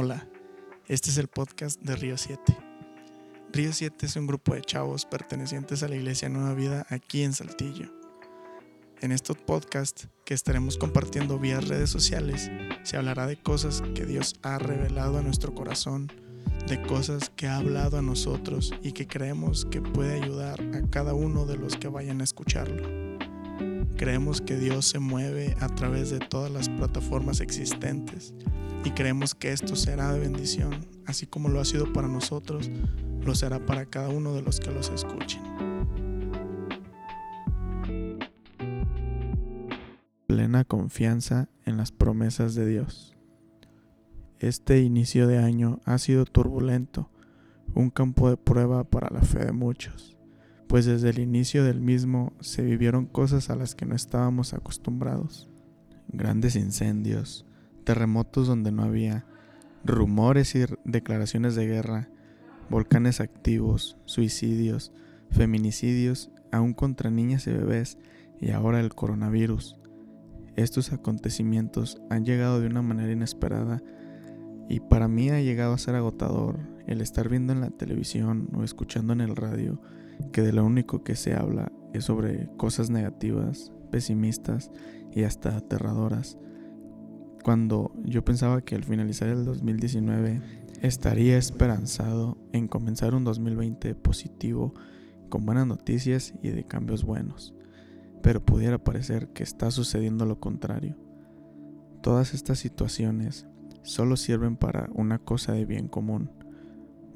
Hola, este es el podcast de Río 7. Río 7 es un grupo de chavos pertenecientes a la Iglesia Nueva Vida aquí en Saltillo. En estos podcasts que estaremos compartiendo vía redes sociales, se hablará de cosas que Dios ha revelado a nuestro corazón, de cosas que ha hablado a nosotros y que creemos que puede ayudar a cada uno de los que vayan a escucharlo. Creemos que Dios se mueve a través de todas las plataformas existentes y creemos que esto será de bendición, así como lo ha sido para nosotros, lo será para cada uno de los que los escuchen. Plena confianza en las promesas de Dios. Este inicio de año ha sido turbulento, un campo de prueba para la fe de muchos pues desde el inicio del mismo se vivieron cosas a las que no estábamos acostumbrados. Grandes incendios, terremotos donde no había, rumores y declaraciones de guerra, volcanes activos, suicidios, feminicidios, aún contra niñas y bebés, y ahora el coronavirus. Estos acontecimientos han llegado de una manera inesperada y para mí ha llegado a ser agotador el estar viendo en la televisión o escuchando en el radio que de lo único que se habla es sobre cosas negativas, pesimistas y hasta aterradoras. Cuando yo pensaba que al finalizar el 2019 estaría esperanzado en comenzar un 2020 positivo con buenas noticias y de cambios buenos, pero pudiera parecer que está sucediendo lo contrario. Todas estas situaciones solo sirven para una cosa de bien común,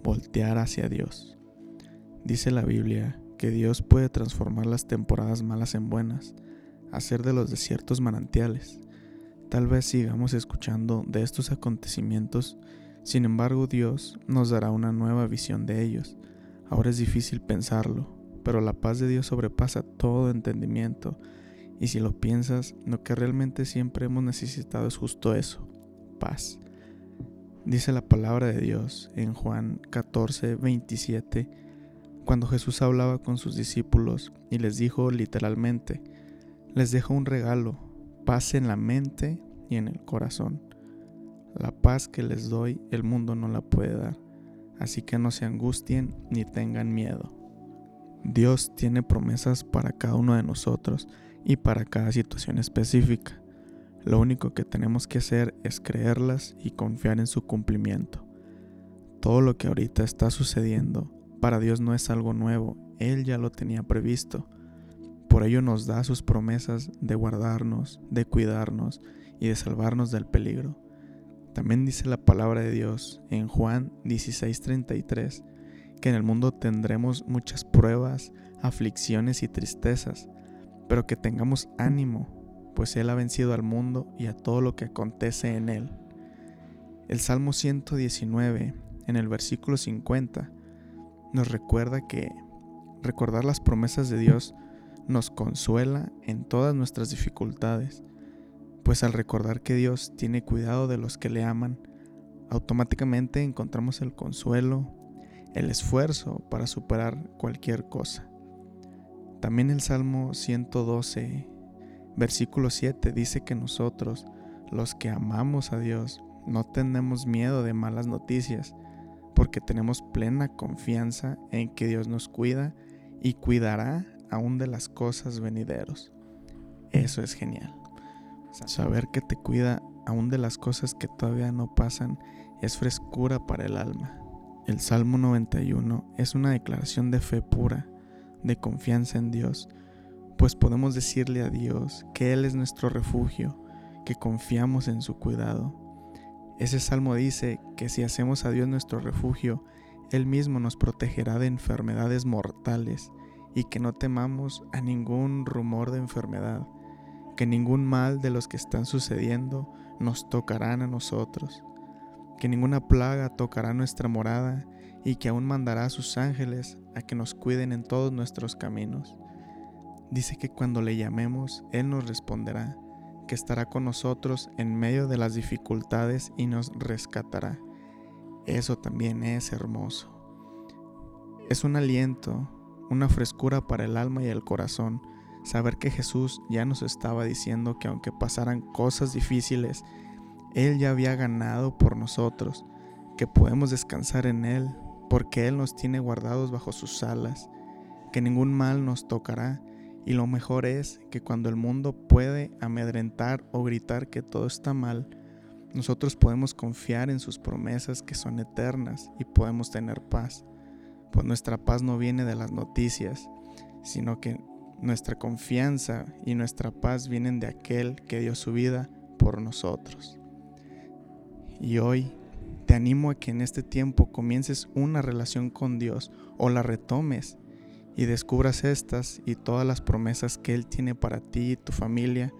voltear hacia Dios. Dice la Biblia que Dios puede transformar las temporadas malas en buenas, hacer de los desiertos manantiales. Tal vez sigamos escuchando de estos acontecimientos, sin embargo Dios nos dará una nueva visión de ellos. Ahora es difícil pensarlo, pero la paz de Dios sobrepasa todo entendimiento, y si lo piensas, lo que realmente siempre hemos necesitado es justo eso, paz. Dice la palabra de Dios en Juan 14, 27, cuando Jesús hablaba con sus discípulos y les dijo literalmente, les dejo un regalo, paz en la mente y en el corazón. La paz que les doy el mundo no la puede dar, así que no se angustien ni tengan miedo. Dios tiene promesas para cada uno de nosotros y para cada situación específica. Lo único que tenemos que hacer es creerlas y confiar en su cumplimiento. Todo lo que ahorita está sucediendo para Dios no es algo nuevo, Él ya lo tenía previsto. Por ello nos da sus promesas de guardarnos, de cuidarnos y de salvarnos del peligro. También dice la palabra de Dios en Juan 16:33 que en el mundo tendremos muchas pruebas, aflicciones y tristezas, pero que tengamos ánimo, pues Él ha vencido al mundo y a todo lo que acontece en él. El Salmo 119, en el versículo 50, nos recuerda que recordar las promesas de Dios nos consuela en todas nuestras dificultades, pues al recordar que Dios tiene cuidado de los que le aman, automáticamente encontramos el consuelo, el esfuerzo para superar cualquier cosa. También el Salmo 112, versículo 7 dice que nosotros, los que amamos a Dios, no tenemos miedo de malas noticias, porque tenemos plena confianza en que Dios nos cuida y cuidará aún de las cosas venideros. Eso es genial. Saber que te cuida aún de las cosas que todavía no pasan es frescura para el alma. El Salmo 91 es una declaración de fe pura, de confianza en Dios, pues podemos decirle a Dios que Él es nuestro refugio, que confiamos en su cuidado ese salmo dice que si hacemos a Dios nuestro refugio, Él mismo nos protegerá de enfermedades mortales y que no temamos a ningún rumor de enfermedad, que ningún mal de los que están sucediendo nos tocarán a nosotros, que ninguna plaga tocará nuestra morada y que aún mandará a sus ángeles a que nos cuiden en todos nuestros caminos. Dice que cuando le llamemos, Él nos responderá que estará con nosotros en medio de las dificultades y nos rescatará. Eso también es hermoso. Es un aliento, una frescura para el alma y el corazón saber que Jesús ya nos estaba diciendo que aunque pasaran cosas difíciles, Él ya había ganado por nosotros, que podemos descansar en Él, porque Él nos tiene guardados bajo sus alas, que ningún mal nos tocará, y lo mejor es que cuando el mundo puede amedrentar o gritar que todo está mal, nosotros podemos confiar en sus promesas que son eternas y podemos tener paz, pues nuestra paz no viene de las noticias, sino que nuestra confianza y nuestra paz vienen de aquel que dio su vida por nosotros. Y hoy te animo a que en este tiempo comiences una relación con Dios o la retomes y descubras estas y todas las promesas que Él tiene para ti y tu familia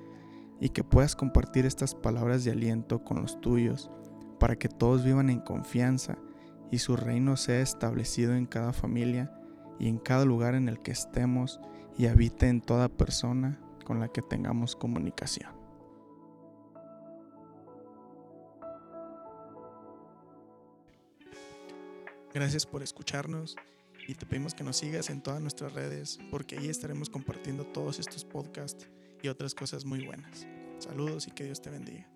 y que puedas compartir estas palabras de aliento con los tuyos para que todos vivan en confianza y su reino sea establecido en cada familia y en cada lugar en el que estemos y habite en toda persona con la que tengamos comunicación. Gracias por escucharnos y te pedimos que nos sigas en todas nuestras redes porque ahí estaremos compartiendo todos estos podcasts y otras cosas muy buenas. Saludos y que Dios te bendiga.